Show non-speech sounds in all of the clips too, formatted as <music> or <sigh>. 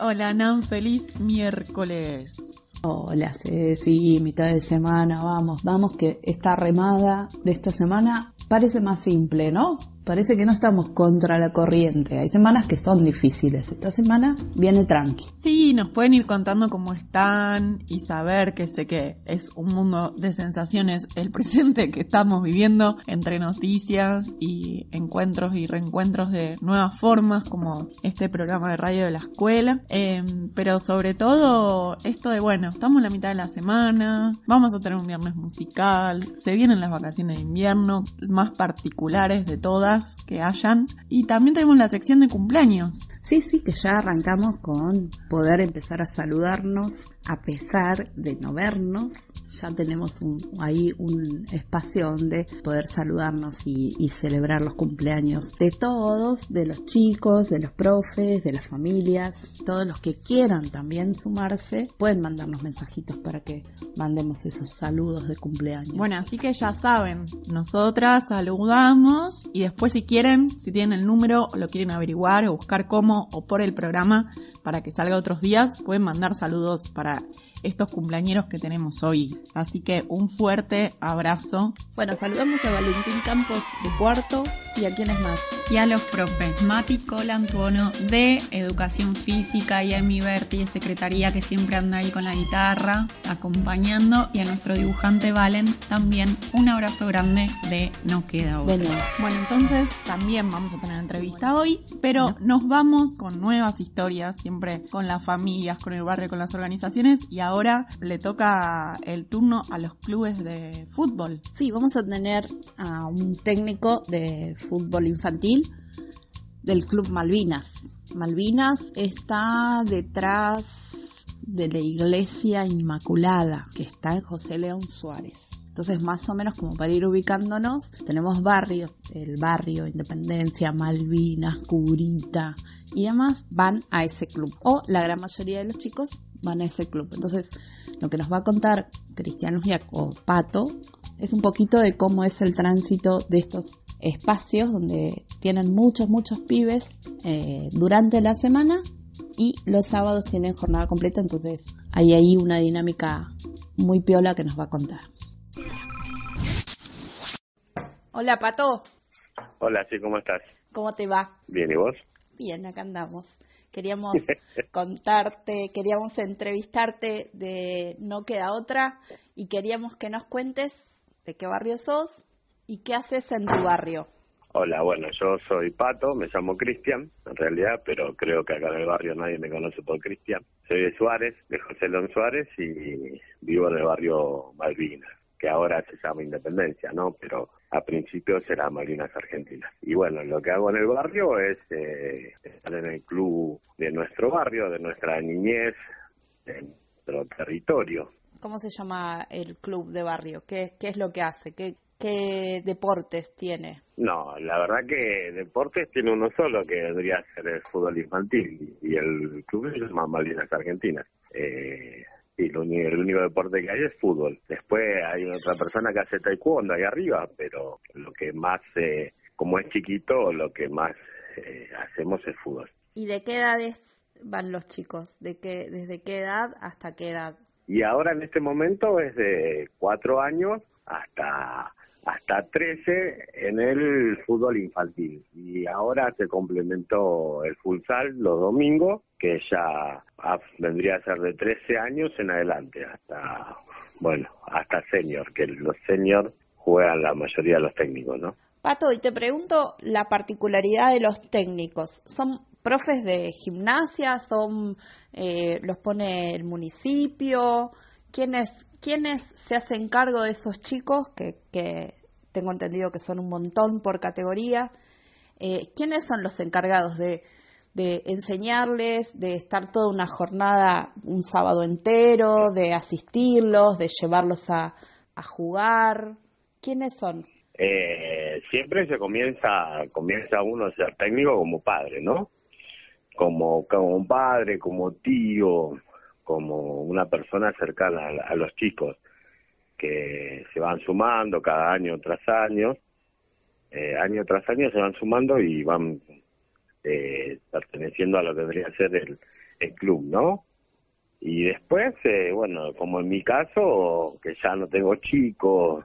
Hola Nan, feliz miércoles. Hola sí, mitad de semana, vamos, vamos que esta remada de esta semana parece más simple, ¿no? Parece que no estamos contra la corriente. Hay semanas que son difíciles. Esta semana viene tranqui. Sí, nos pueden ir contando cómo están y saber que sé que es un mundo de sensaciones el <laughs> presente que estamos viviendo entre noticias y encuentros y reencuentros de nuevas formas como este programa de radio de la escuela. Em, pero sobre todo esto de, bueno, estamos en la mitad de la semana, vamos a tener un viernes musical, se vienen las vacaciones de invierno más particulares de todas que hayan. Y también tenemos la sección de cumpleaños. Sí, sí, que ya arrancamos con poder empezar a saludarnos a pesar de no vernos. Ya tenemos ahí un espacio donde poder saludarnos y, y celebrar los cumpleaños de todos, de los chicos, de los profes, de las familias, todos los que quieran también sumarse, pueden mandarnos mensajitos para que mandemos esos saludos de cumpleaños. Bueno, así que ya saben, nosotras saludamos y después si quieren, si tienen el número o lo quieren averiguar o buscar cómo o por el programa para que salga otros días, pueden mandar saludos para Ceará. Estos cumpleañeros que tenemos hoy. Así que un fuerte abrazo. Bueno, saludamos a Valentín Campos de Cuarto y a quienes más. Y a los profes Mati Colantuono de Educación Física y a Emi Berti de Secretaría que siempre anda ahí con la guitarra acompañando y a nuestro dibujante Valen también un abrazo grande de No Queda Otra. Bueno, bueno entonces también vamos a tener entrevista hoy, pero nos vamos con nuevas historias, siempre con las familias, con el barrio, con las organizaciones y ahora le toca el turno a los clubes de fútbol. Sí, vamos a tener a un técnico de fútbol infantil del Club Malvinas. Malvinas está detrás de la iglesia Inmaculada, que está en José León Suárez. Entonces, más o menos como para ir ubicándonos, tenemos barrios, el barrio Independencia, Malvinas, Curita y demás van a ese club. O la gran mayoría de los chicos van a ese club. Entonces, lo que nos va a contar Cristian Lujiak o Pato es un poquito de cómo es el tránsito de estos espacios donde tienen muchos, muchos pibes eh, durante la semana y los sábados tienen jornada completa, entonces hay ahí una dinámica muy piola que nos va a contar. Hola Pato. Hola, sí, ¿cómo estás? ¿Cómo te va? Bien, ¿y vos? Bien, acá andamos. Queríamos <laughs> contarte, queríamos entrevistarte de No Queda Otra y queríamos que nos cuentes de qué barrio sos y qué haces en tu barrio. Hola, bueno, yo soy Pato, me llamo Cristian, en realidad, pero creo que acá en el barrio nadie me conoce por Cristian. Soy de Suárez, de José León Suárez y vivo en el barrio Malvinas, que ahora se llama Independencia, ¿no? Pero a principios era Malvinas Argentinas. Y bueno, lo que hago en el barrio es eh, estar en el club de nuestro barrio, de nuestra niñez, de nuestro territorio. ¿Cómo se llama el club de barrio? ¿Qué, qué es lo que hace? ¿Qué, ¿Qué deportes tiene? No, la verdad que deportes tiene uno solo, que vendría a ser el fútbol infantil, y el club se llama Malvinas Argentinas. Eh, y el único deporte que hay es fútbol. Después hay otra persona que hace taekwondo ahí arriba, pero lo que más, eh, como es chiquito, lo que más eh, hacemos es fútbol. ¿Y de qué edades van los chicos? ¿De qué, ¿Desde qué edad hasta qué edad? Y ahora en este momento es de cuatro años hasta hasta 13 en el fútbol infantil. Y ahora se complementó el futsal los domingos, que ya vendría a ser de 13 años en adelante, hasta, bueno, hasta senior, que los senior juegan la mayoría de los técnicos, ¿no? Pato, y te pregunto la particularidad de los técnicos. ¿Son profes de gimnasia? ¿Son eh, los pone el municipio? ¿Quiénes, ¿Quiénes se hacen cargo de esos chicos que, tengo entendido que son un montón por categoría? Eh, ¿Quiénes son los encargados de, de enseñarles, de estar toda una jornada, un sábado entero, de asistirlos, de llevarlos a, a jugar? ¿Quiénes son? Eh, siempre se comienza, comienza uno a ser técnico como padre, ¿no? Como, como un padre, como tío, como una persona cercana a, los chicos que se van sumando cada año tras año, eh, año tras año se van sumando y van eh, perteneciendo a lo que debería ser el, el club, ¿no? Y después, eh, bueno, como en mi caso, que ya no tengo chicos,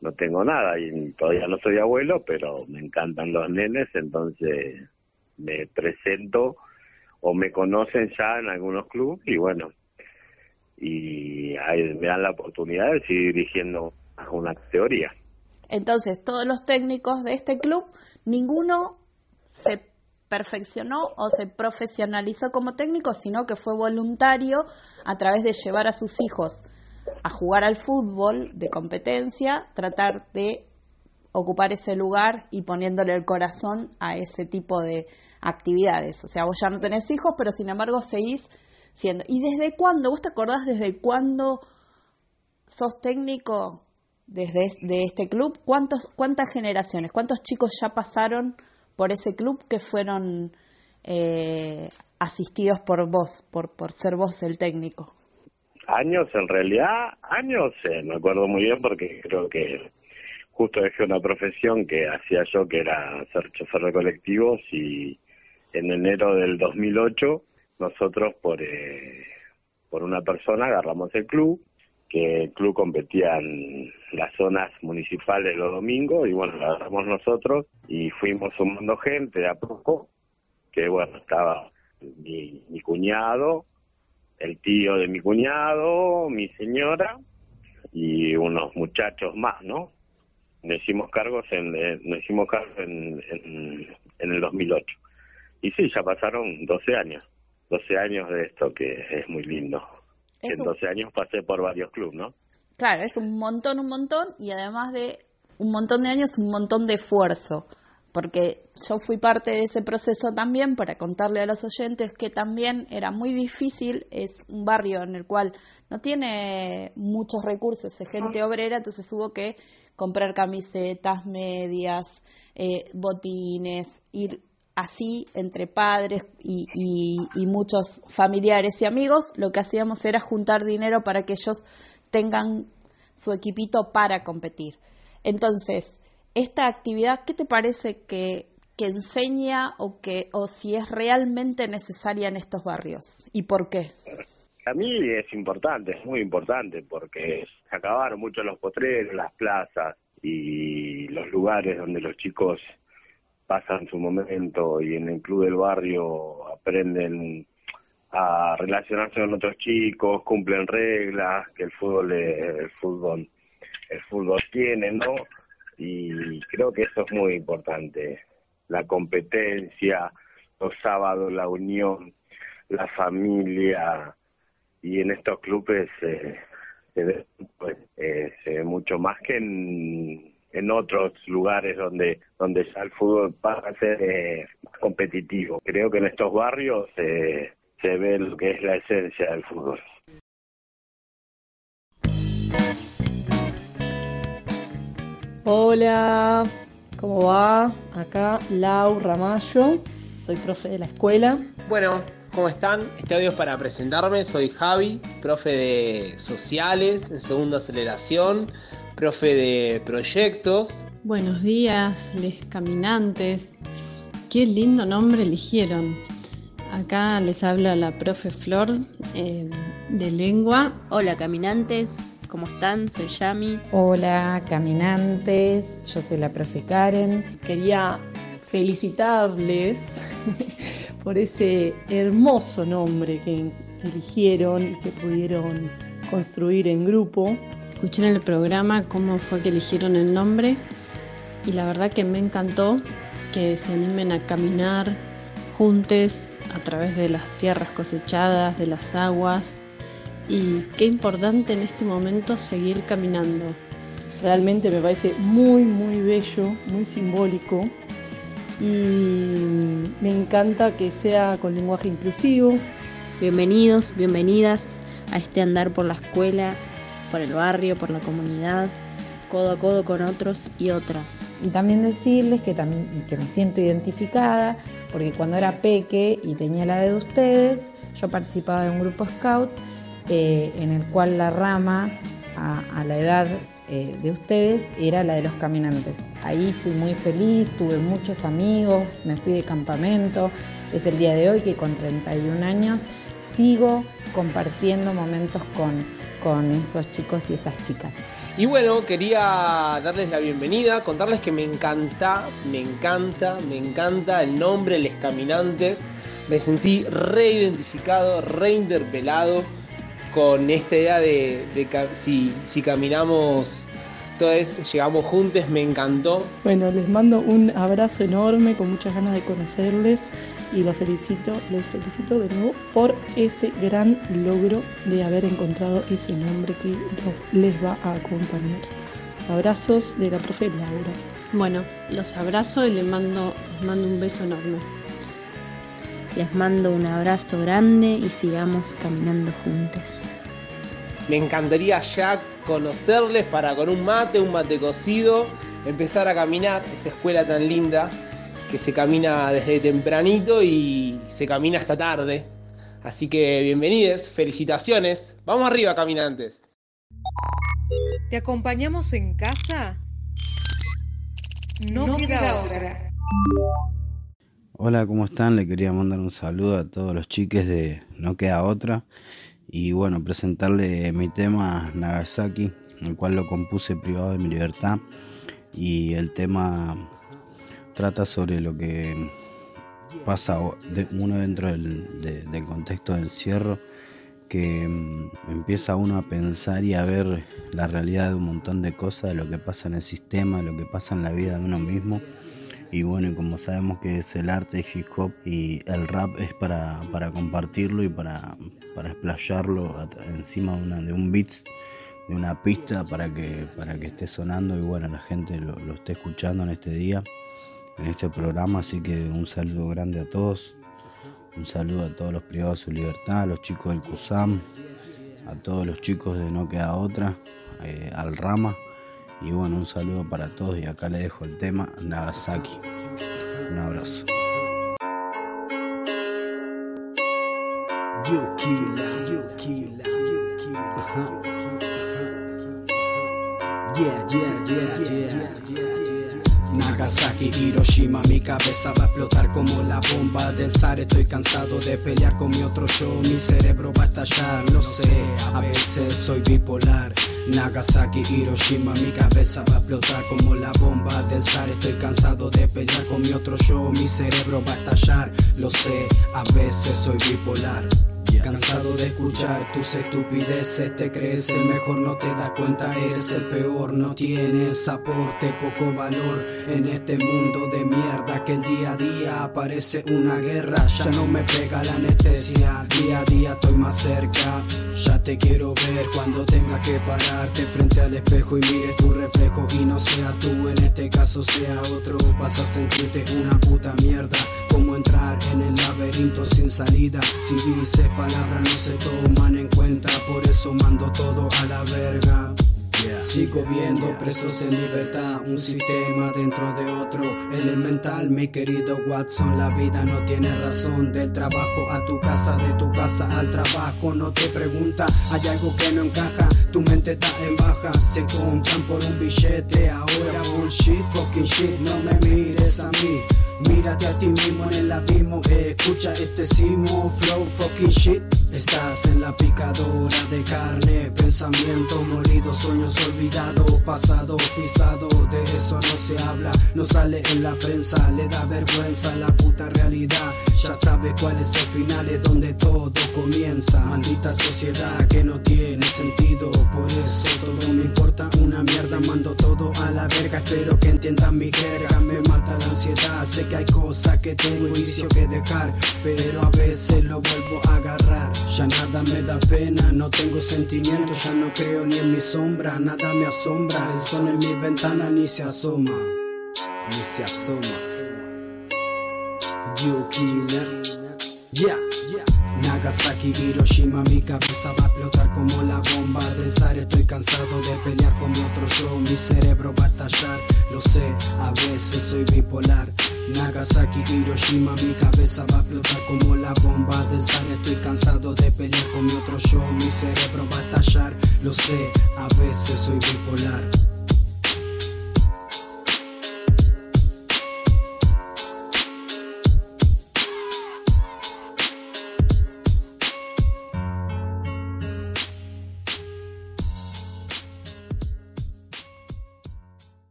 no tengo nada y todavía no soy abuelo, pero me encantan los nenes, entonces me presento o me conocen ya en algunos clubes y bueno, y ahí me dan la oportunidad de seguir dirigiendo una teoría. Entonces, todos los técnicos de este club, ninguno se perfeccionó o se profesionalizó como técnico, sino que fue voluntario a través de llevar a sus hijos a jugar al fútbol de competencia, tratar de ocupar ese lugar y poniéndole el corazón a ese tipo de actividades. O sea, vos ya no tenés hijos, pero sin embargo seguís siendo. ¿Y desde cuándo? ¿Vos te acordás desde cuándo sos técnico desde de este club? ¿Cuántos, ¿Cuántas generaciones? ¿Cuántos chicos ya pasaron por ese club que fueron eh, asistidos por vos, por, por ser vos el técnico? Años, en realidad, años, eh, me acuerdo muy bien porque creo que justo dejé una profesión que hacía yo, que era ser chofer de colectivos, y en enero del 2008 nosotros por, eh, por una persona agarramos el club, que el club competía en las zonas municipales los domingos, y bueno, lo agarramos nosotros y fuimos sumando gente de a poco, que bueno, estaba mi, mi cuñado, el tío de mi cuñado, mi señora y unos muchachos más, ¿no? Nos hicimos cargos en, eh, nos hicimos cargos en, en, el 2008. Y sí, ya pasaron 12 años, 12 años de esto que es muy lindo. en 12 años pasé por varios clubes, ¿no? Claro, es un montón, un montón y además de un montón de años, un montón de esfuerzo porque yo fui parte de ese proceso también para contarle a los oyentes que también era muy difícil, es un barrio en el cual no tiene muchos recursos, es gente obrera, entonces hubo que comprar camisetas, medias, eh, botines, ir así entre padres y, y muchos familiares y amigos, lo que hacíamos era juntar dinero para que ellos tengan su equipito para competir. Entonces, esta actividad, ¿qué te parece que, que enseña o, que, o si es realmente necesaria en estos barrios y por qué? A mí es importante, es muy importante, porque se acabaron mucho los potreros, las plazas y los lugares donde los chicos pasan su momento y en el club del barrio aprenden a relacionarse con otros chicos, cumplen reglas que el fútbol el fútbol el fútbol tiene, ¿no? Y creo que eso es muy importante. La competencia, los sábados, la unión, la familia y en estos clubes eh, se, ve, pues, eh, se ve mucho más que en, en otros lugares donde donde ya el fútbol pasa a ser eh, competitivo. Creo que en estos barrios se ve lo que es la esencia del fútbol. Hola, ¿cómo va? Acá Lau Ramallo, soy profe de la escuela. Bueno, ¿cómo están? Este audio es para presentarme, soy Javi, profe de sociales en segunda aceleración, profe de proyectos. Buenos días, les caminantes. Qué lindo nombre eligieron. Acá les habla la profe Flor eh, de lengua. Hola caminantes, ¿cómo están? Soy Yami. Hola caminantes, yo soy la profe Karen. Quería felicitarles <laughs> por ese hermoso nombre que eligieron y que pudieron construir en grupo. Escuché en el programa cómo fue que eligieron el nombre y la verdad que me encantó que se animen a caminar juntos a través de las tierras cosechadas, de las aguas y qué importante en este momento seguir caminando. Realmente me parece muy, muy bello, muy simbólico y me encanta que sea con lenguaje inclusivo. Bienvenidos, bienvenidas a este andar por la escuela, por el barrio, por la comunidad, codo a codo con otros y otras. Y también decirles que, también, que me siento identificada, porque cuando era peque y tenía la de ustedes, yo participaba de un grupo scout eh, en el cual la rama a, la edad eh, de ustedes era la de los caminantes. Ahí fui muy feliz, tuve muchos amigos, me fui de campamento. Es el día de hoy que con 31 años sigo compartiendo momentos con, con esos chicos y esas chicas. Y bueno, quería darles la bienvenida, contarles que me encanta, me encanta, me encanta el nombre Les Caminantes. Me sentí reidentificado, reinterpelado con esta idea de, de si, si caminamos entonces llegamos juntos, me encantó. Bueno, les mando un abrazo enorme, con muchas ganas de conocerles y los felicito, les felicito de nuevo por este gran logro de haber encontrado ese nombre que les va a acompañar. Abrazos de la profe Laura. Bueno, los abrazo y les mando, les mando un beso enorme. Les mando un abrazo grande y sigamos caminando juntos. Me encantaría ya conocerles para con un mate, un mate cocido, empezar a caminar esa escuela tan linda que se camina desde tempranito y se camina hasta tarde. Así que bienvenidos, felicitaciones. Vamos arriba, caminantes. ¿Te acompañamos en casa? No, no queda otra. Hola, ¿cómo están? Le quería mandar un saludo a todos los chiques de No Queda Otra y bueno, presentarle mi tema Nagasaki, el cual lo compuse privado de mi libertad y el tema trata sobre lo que pasa uno dentro del, del contexto de encierro que mm, empieza uno a pensar y a ver la realidad de un montón de cosas, de lo que pasa en el sistema, de lo que pasa en la vida de uno mismo y bueno, como sabemos que es el arte hip hop y el rap es para, para compartirlo y para, para explayarlo encima de, un beat, de una pista para que, para que esté sonando y bueno, la gente lo, lo esté escuchando en este día, en este programa. Así que un saludo grande a todos, un saludo a todos los privados de su libertad, a los chicos del CUSAM, a todos los chicos de No Queda Otra, eh, al Rama. Y bueno, un saludo para todos y acá le dejo el tema Nagasaki. Un abrazo. You killer, you killer, you killer. Yeah, yeah, yeah, yeah, yeah. Nagasaki, Hiroshima, mi cabeza va a explotar como la bomba del zar. Estoy cansado de pelear con mi otro yo, mi cerebro va a estallar, lo sé, a veces soy bipolar. Nagasaki, Hiroshima, mi cabeza va a explotar como la bomba del zar. Estoy cansado de pelear con mi otro yo, mi cerebro va a estallar, lo sé, a veces soy bipolar. Cansado de escuchar tus estupideces, te crees el mejor, no te das cuenta, eres el peor, no tienes aporte, poco valor en este mundo de mierda que el día a día aparece una guerra, ya no me pega la anestesia, día a día estoy más cerca, ya te quiero ver cuando tenga que pararte frente al espejo y mire tu reflejo y no sea tú, en este caso sea otro, vas a sentirte una puta mierda, como entrar en el laberinto sin salida, si dices palabras no se toman en cuenta, por eso mando todo a la verga. Sigo viendo presos en libertad, un sistema dentro de otro elemental. Mi querido Watson, la vida no tiene razón. Del trabajo a tu casa, de tu casa al trabajo. No te pregunta, hay algo que no encaja. Tu mente está en baja, se compran por un billete. Ahora bullshit, fucking shit, no me mires a mí. Mírate a ti mismo en el abismo, escucha este simo, flow, fucking shit. Estás en la picadora de carne, pensamientos molidos, sueños olvidados, pasado pisado, de eso no se habla, no sale en la prensa, le da vergüenza la puta realidad. Ya sabe cuál es el final, es donde todo comienza. Maldita sociedad que no tiene sentido, por eso todo me importa una mierda, mando todo a la verga, espero que entiendan mi jerga, me mata la ansiedad, sé que hay cosas que tengo vicio que dejar, pero a veces lo vuelvo a agarrar. Ya nada me da pena, no tengo sentimientos, ya no creo ni en mi sombra, nada me asombra, el sol en mi ventana ni se asoma, ni se asoma. You killer, yeah. Nagasaki, Hiroshima, mi cabeza va a explotar como la bomba del zar. Estoy cansado de pelear con mi otro yo, mi cerebro va a estallar. Lo sé, a veces soy bipolar. Nagasaki, Hiroshima, mi cabeza va a explotar como la bomba del zar. Estoy cansado de pelear con mi otro yo, mi cerebro va a estallar. Lo sé, a veces soy bipolar.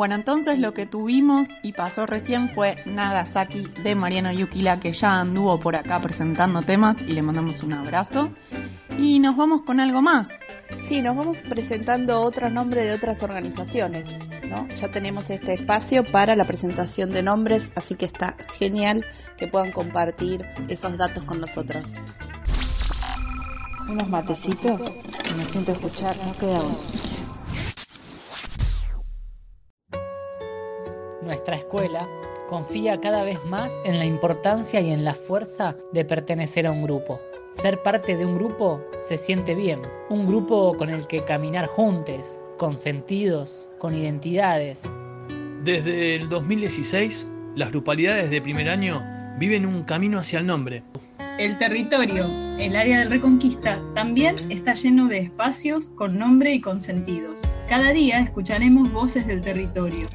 Bueno, entonces lo que tuvimos y pasó recién fue Nagasaki de Mariano Yukila, que ya anduvo por acá presentando temas y le mandamos un abrazo. Y nos vamos con algo más. Sí, nos vamos presentando otros nombres de otras organizaciones, ¿no? Ya tenemos este espacio para la presentación de nombres, así que está genial que puedan compartir esos datos con nosotros. Unos matecitos, me siento escuchar, no queda Escuela confía cada vez más en la importancia y en la fuerza de pertenecer a un grupo. Ser parte de un grupo se siente bien, un grupo con el que caminar juntos, con sentidos, con identidades. Desde el 2016, las grupalidades de primer año viven un camino hacia el nombre. El territorio, el área de Reconquista, también está lleno de espacios con nombre y con sentidos. Cada día escucharemos voces del territorio.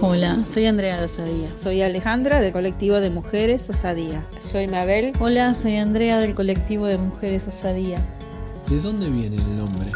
Hola, soy Andrea de Osadía. Soy Alejandra del colectivo de mujeres Osadía. Soy Mabel. Hola, soy Andrea del colectivo de mujeres Osadía. ¿De dónde viene el nombre?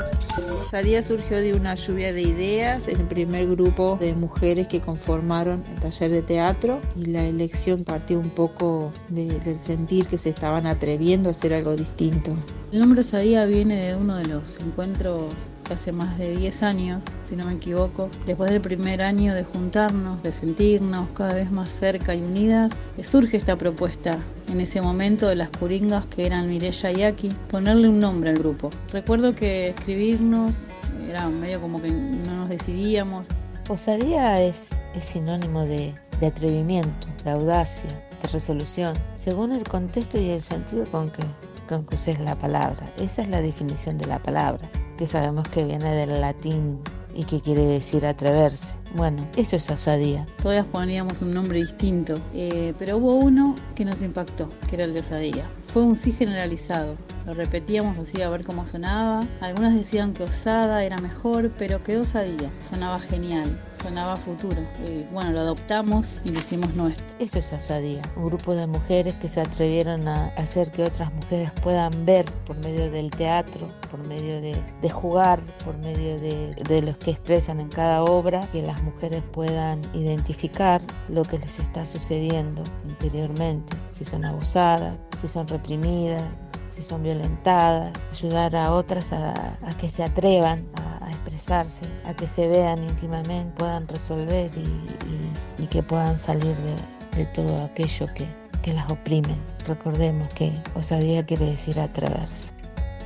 Osadía surgió de una lluvia de ideas en el primer grupo de mujeres que conformaron el taller de teatro y la elección partió un poco de, del sentir que se estaban atreviendo a hacer algo distinto. El nombre Osadía viene de uno de los encuentros hace más de 10 años, si no me equivoco, después del primer año de juntarnos, de sentirnos cada vez más cerca y unidas, surge esta propuesta en ese momento de las curingas que eran Mireya y Aki, ponerle un nombre al grupo. Recuerdo que escribirnos era medio como que no nos decidíamos. Osadía es, es sinónimo de, de atrevimiento, de audacia, de resolución, según el contexto y el sentido con que, con que uses la palabra. Esa es la definición de la palabra, que sabemos que viene del latín y que quiere decir atreverse. Bueno, eso es osadía. Todas poníamos un nombre distinto, eh, pero hubo uno que nos impactó, que era el de osadía. Fue un sí generalizado. Lo repetíamos así a ver cómo sonaba. Algunas decían que osada era mejor, pero que osadía sonaba genial, sonaba futuro. Y bueno, lo adoptamos y lo hicimos nuestro. Eso es osadía. Un grupo de mujeres que se atrevieron a hacer que otras mujeres puedan ver por medio del teatro, por medio de, de jugar, por medio de, de los que expresan en cada obra, que las mujeres puedan identificar lo que les está sucediendo interiormente, si son abusadas, si son reprimidas, si son violentadas, ayudar a otras a, que se atrevan a, expresarse, a que se vean íntimamente, puedan resolver y, que puedan salir de, de todo aquello que, que las oprimen. Recordemos que osadía quiere decir atreverse.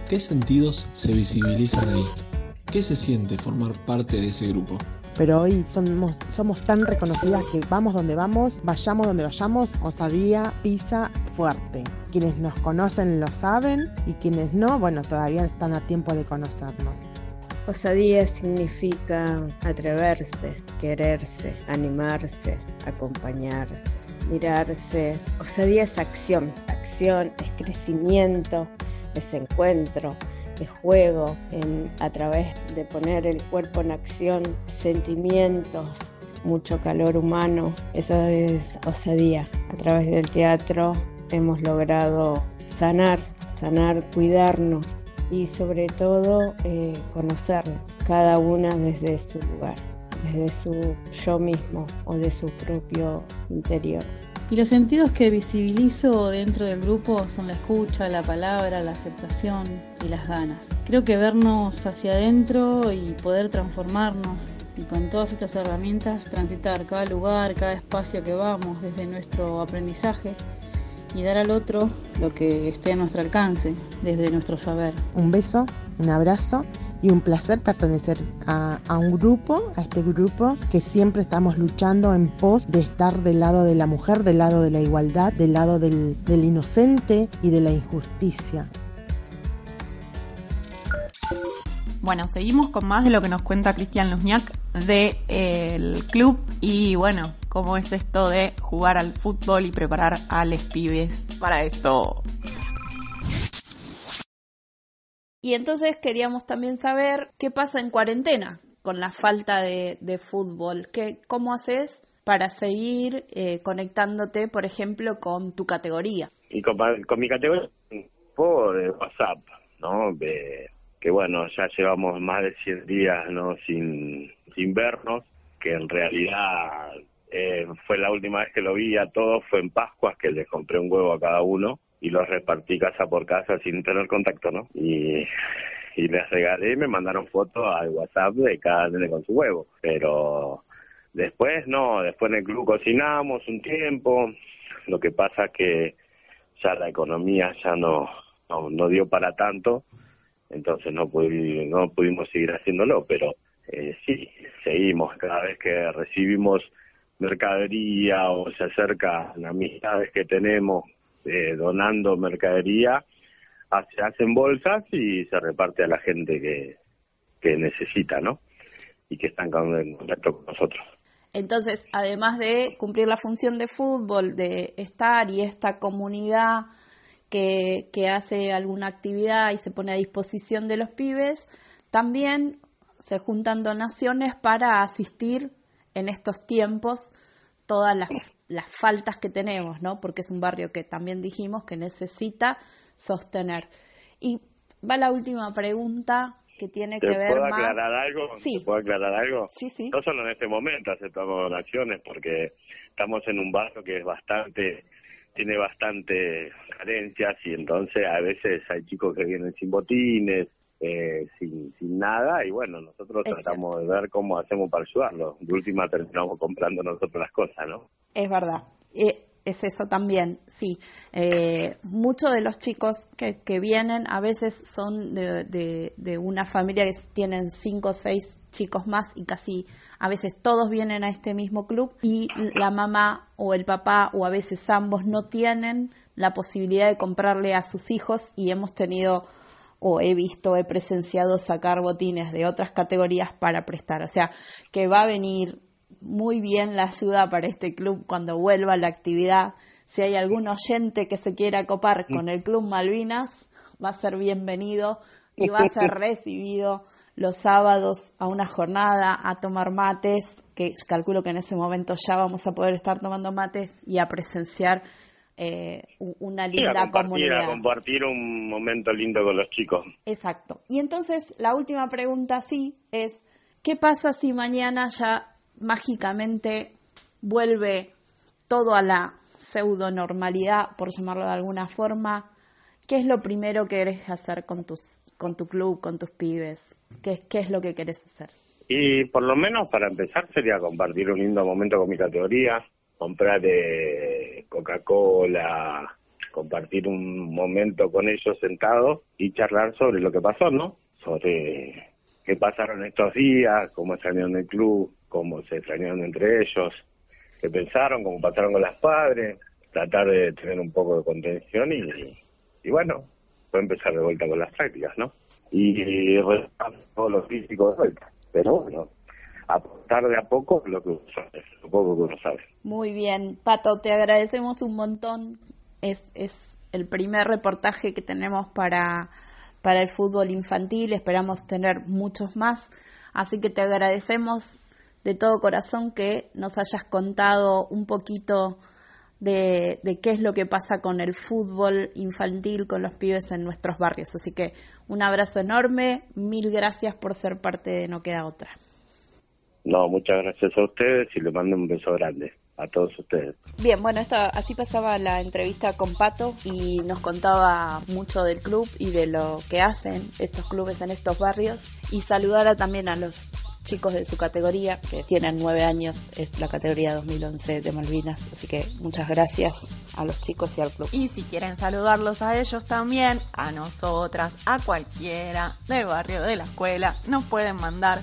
¿Qué sentidos se visibilizan ahí? ¿Qué se siente formar parte de ese grupo? Pero hoy somos, tan reconocidas que vamos donde vamos, vayamos donde vayamos, osadía pisa fuerte. Quienes nos conocen lo saben y quienes no, bueno, todavía están a tiempo de conocernos. Osadía significa atreverse, quererse, animarse, acompañarse, mirarse. Osadía es acción, acción es crecimiento, es encuentro, juego, a través de poner el cuerpo en acción, sentimientos, mucho calor humano. Eso es osadía. A través del teatro hemos logrado sanar, sanar, cuidarnos y sobre todo eh, conocernos, cada una desde su lugar, desde su yo mismo o de su propio interior. Y los sentidos que visibilizo dentro del grupo son la escucha, la palabra, la aceptación y las ganas. Creo que vernos hacia adentro y poder transformarnos y con todas estas herramientas transitar cada lugar, cada espacio que vamos desde nuestro aprendizaje y dar al otro lo que esté a nuestro alcance desde nuestro saber. Un beso, un abrazo y un placer pertenecer a, a, un grupo, a este grupo que siempre estamos luchando en pos de estar del lado de la mujer, del lado de la igualdad, del lado del, del inocente y de la injusticia. Bueno, seguimos con más de lo que nos cuenta Cristian Luzniak del de, club y bueno, cómo es esto de jugar al fútbol y preparar a los pibes para esto. Y entonces queríamos también saber qué pasa en cuarentena con la falta de, de fútbol. ¿Qué, ¿Cómo haces para seguir eh, conectándote, por ejemplo, con tu categoría? Y con, mi categoría, por WhatsApp, ¿no? De, que bueno, ya llevamos más de 100 días ¿no? sin, sin vernos, que en realidad eh, fue la última vez que lo vi a todos, fue en Pascuas, que les compré un huevo a cada uno y los repartí casa por casa sin tener contacto, ¿no? Y, y les regalé me mandaron fotos al WhatsApp de cada nene con su huevo. Pero después no, después en el club cocinamos un tiempo, lo que pasa que ya la economía ya no, no, no dio para tanto, entonces no, pudi no pudimos seguir haciéndolo, pero eh, sí, seguimos cada vez que recibimos mercadería o se acercan amistades que tenemos eh, donando mercadería, se hacen bolsas y se reparte a la gente que, que necesita, ¿no? Y que están en contacto con nosotros. Entonces, además de cumplir la función de fútbol, de estar y esta comunidad que, que hace alguna actividad y se pone a disposición de los pibes, también se juntan donaciones para asistir en estos tiempos todas las, las faltas que tenemos, ¿no? Porque es un barrio que también dijimos que necesita sostener. Y va la última pregunta que tiene que ver puedo más. aclarar algo? Sí. ¿Te puedo aclarar algo? Sí, sí. No solo en este momento aceptamos donaciones, porque estamos en un barrio que es bastante tiene bastante carencias y entonces a veces hay chicos que vienen sin botines, eh, sin, sin nada y bueno, nosotros Es tratamos de ver cómo hacemos para ayudarlos. De última terminamos comprando nosotros las cosas, ¿no? Es verdad. Eh, es eso también, sí. Eh, muchos de los chicos que, que vienen a veces son de, de, de una familia que tienen cinco o seis chicos más y casi a veces todos vienen a este mismo club y la mamá o el papá o a veces ambos no tienen la posibilidad de comprarle a sus hijos y hemos tenido o he visto, he presenciado sacar botines de otras categorías para prestar. O sea, que va a venir muy bien la ayuda para este club cuando vuelva la actividad. Si hay algún oyente que se quiera copar con el Club Malvinas, va a ser bienvenido y va a <laughs> ser recibido los sábados a una jornada a tomar mates, que calculo que en ese momento ya vamos a poder estar tomando mates y a presenciar eh, una Sí, a linda compartir, comunidad. a compartir un momento lindo con los chicos. Exacto. Y entonces la última pregunta sí es, ¿qué pasa si mañana ya mágicamente vuelve todo a la pseudo normalidad, por llamarlo de alguna forma? ¿Qué es lo primero que querés hacer con tus con tu club, con tus pibes? ¿Qué, qué es lo que querés hacer? Y por lo menos para empezar sería compartir un lindo momento con mi categoría, comprar eh, Coca-Cola, compartir un momento con ellos sentados y charlar sobre lo que pasó, ¿no? Sobre qué pasaron estos días, cómo extrañaron el club, cómo se extrañaron entre ellos, qué pensaron, cómo pasaron con las padres, tratar de tener un poco de contención y, y bueno, puede empezar de vuelta con las prácticas, ¿no? y retomar todo lo físico de vuelta. Pero bueno, aportar de a poco lo que uno sabe, lo poco que uno sabe. Muy bien, Pato, te agradecemos un montón. Es, es el primer reportaje que tenemos para, para el fútbol infantil. Esperamos tener muchos más. Así que te agradecemos de todo corazón que nos hayas contado un poquito de, de, qué es lo que pasa con el fútbol infantil, con los pibes en nuestros barrios. Así que un abrazo enorme, mil gracias por ser parte de No Queda Otra. No, muchas gracias a ustedes y les mando un beso grande a todos ustedes. Bien, bueno, esta, así pasaba la entrevista con Pato y nos contaba mucho del club y de lo que hacen estos clubes en estos barrios y saludara también a los chicos de su categoría, que tienen nueve años, es la categoría 2011 de Malvinas, así que muchas gracias a los chicos y al club. Y si quieren saludarlos a ellos también, a nosotras, a cualquiera del barrio de la escuela, nos pueden mandar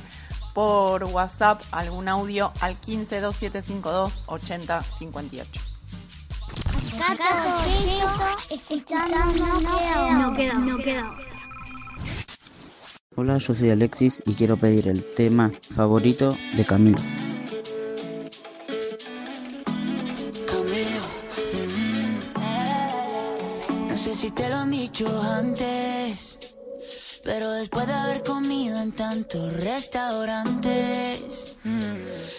por WhatsApp algún audio al 15 2752 80 58. No queda, no queda. Hola, yo soy Alexis y quiero pedir el tema favorito de Camilo. No sé si te lo han dicho antes, pero después de haber comido en tantos restaurantes, mm,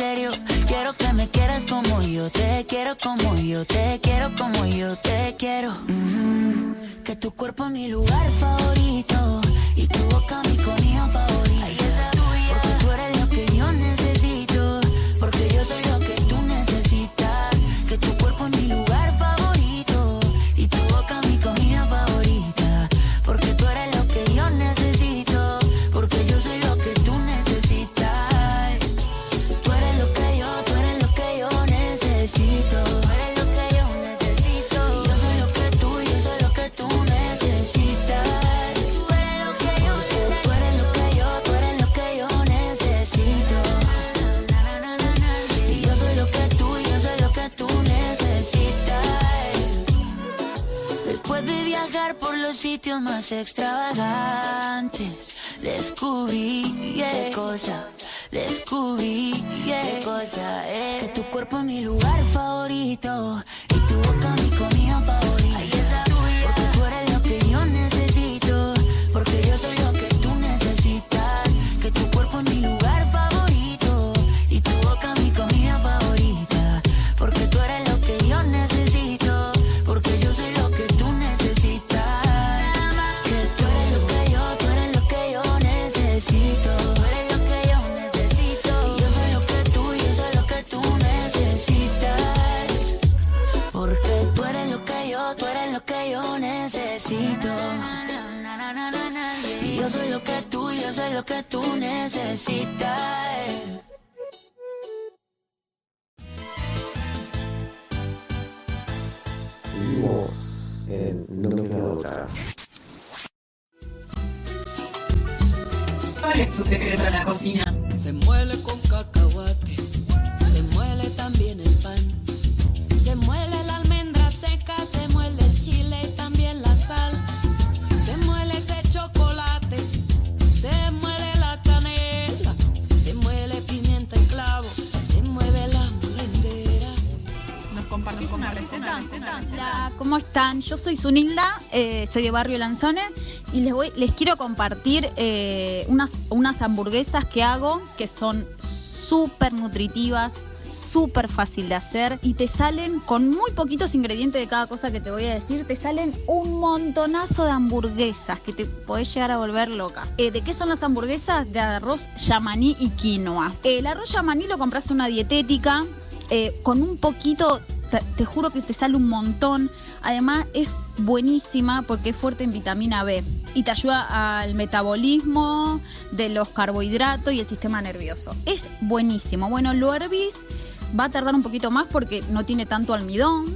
Quiero que me quieras como yo te quiero, como yo te quiero, como yo te quiero. Mm, que tu cuerpo es mi lugar favorito. Y tu boca mi comida favorita. Sitios más extravagantes, descubrí yeah, cosa, descubrí yeah, cosa es que tu cuerpo es mi lugar favorito y tu boca mi ¿cómo están? Yo soy Sunilda, eh, soy de Barrio Lanzone y les, voy, les quiero compartir eh, unas, unas hamburguesas que hago que son súper nutritivas, súper fácil de hacer y te salen con muy poquitos ingredientes de cada cosa que te voy a decir, te salen un montonazo de hamburguesas que te podés llegar a volver loca. Eh, ¿De qué son las hamburguesas? De arroz yamaní y quinoa. el arroz yamaní lo compras en una dietética con un poquito te, juro que te sale un montón. Además es buenísima porque es fuerte en vitamina B y te ayuda al metabolismo de los carbohidratos y el sistema nervioso. Es buenísimo. Bueno, lo hervís, va a tardar un poquito más porque no tiene tanto almidón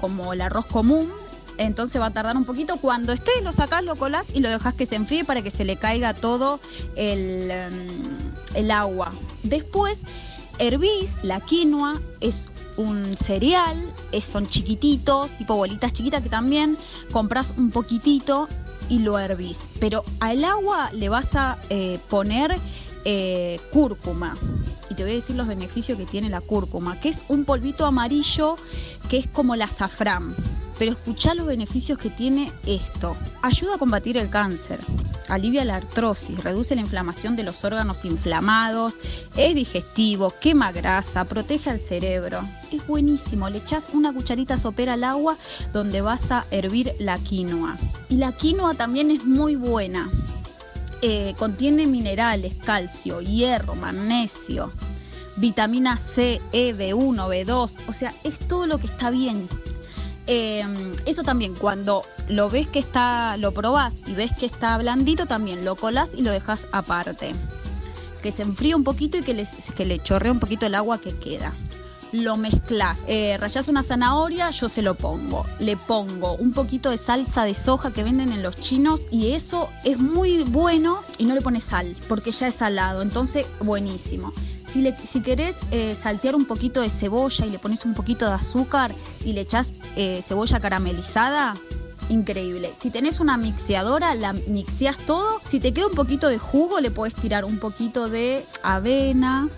como el arroz común. Entonces va a tardar un poquito. Cuando esté, lo sacás, lo colás y lo dejas que se enfríe para que se le caiga todo el, em, el agua. Después hervís la quinoa, es un cereal, son chiquititos, tipo bolitas chiquitas que también compras un poquitito y lo hervís. Pero al agua le vas a eh, poner eh, cúrcuma. Y te voy a decir los beneficios que tiene la cúrcuma, que es un polvito amarillo que es como la azafrán. Pero escuchá los beneficios que tiene esto. Ayuda a combatir el cáncer, alivia la artrosis, reduce la inflamación de los órganos inflamados, es digestivo, quema grasa, protege al cerebro. Es buenísimo, le echas una cucharita sopera al agua donde vas a hervir la quinoa. Y la quinoa también es muy buena. Eh, contiene minerales, calcio, hierro, magnesio, vitamina C, E, B1, B2, o sea, es todo lo que está bien. Em, eso también, cuando lo ves que está, lo probás y ves que está blandito, también lo colas y lo dejas aparte. Que se enfríe un poquito y que le, que le chorre un poquito el agua que queda. Lo mezclas, eh, rayas una zanahoria, yo se lo pongo. Le pongo un poquito de salsa de soja que venden en los chinos y eso es muy bueno y no le pones sal porque ya es salado, entonces buenísimo. Si, querés eh, saltear un poquito de cebolla y le pones un poquito de azúcar y le echás eh, cebolla caramelizada, increíble. Si tenés una mixeadora, la mixeas todo. Si te queda un poquito de jugo, le podés tirar un poquito de avena.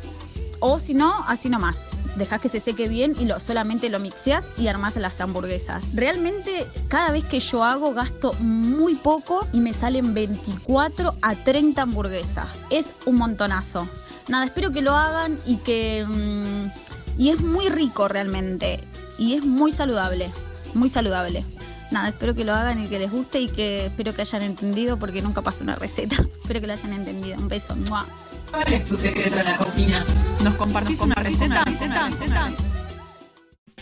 O si no, así nomás. Dejás que se seque bien y lo, solamente lo mixeas y armás las hamburguesas. Realmente, cada vez que yo hago, gasto muy poco y me salen 24 a 30 hamburguesas. Es un montonazo nada, espero que lo hagan y que... Mm, y es muy rico realmente. Y es muy saludable. Muy saludable. Nada, espero que lo hagan y que les guste y que espero que hayan entendido porque nunca pasó una receta. <laughs> espero que lo hayan entendido. Un beso. ¿Cuál es tu secreto en la cocina? ¿Nos compartís una receta? receta, receta.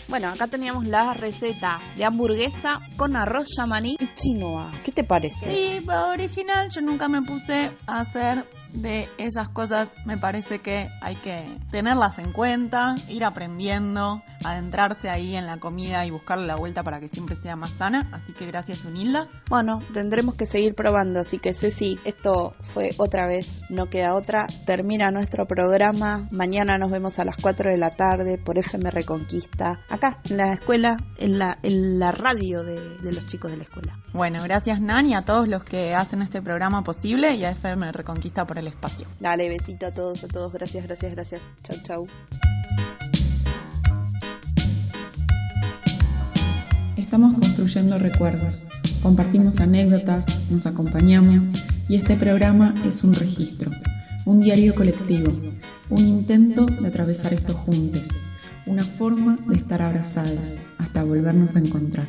Bueno, acá teníamos la receta de hamburguesa con arroz yamaní y quinoa. ¿Qué te parece? Sí, original. Yo nunca me puse a hacer de esas cosas me parece que hay que tenerlas en cuenta, ir aprendiendo, adentrarse ahí en la comida y buscarle la vuelta para que siempre sea más sana. Así que gracias Unilda. Bueno, tendremos que seguir probando, así que Ceci, esto fue otra vez, no queda otra. Termina nuestro programa, mañana nos vemos a las 4 de la tarde por FM Reconquista, acá en la escuela, en la, en la radio de, de los chicos de la escuela. Bueno, gracias Nani, a todos los que hacen este programa posible y a FM Reconquista por el espacio. Dale, besito a todos, a todos. Gracias, gracias, gracias. Chau, chau. Estamos construyendo recuerdos, compartimos anécdotas, nos acompañamos y este programa es un registro, un diario colectivo, un intento de atravesar estos juntos, una forma de estar abrazados hasta volvernos a encontrar.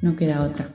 No queda otra.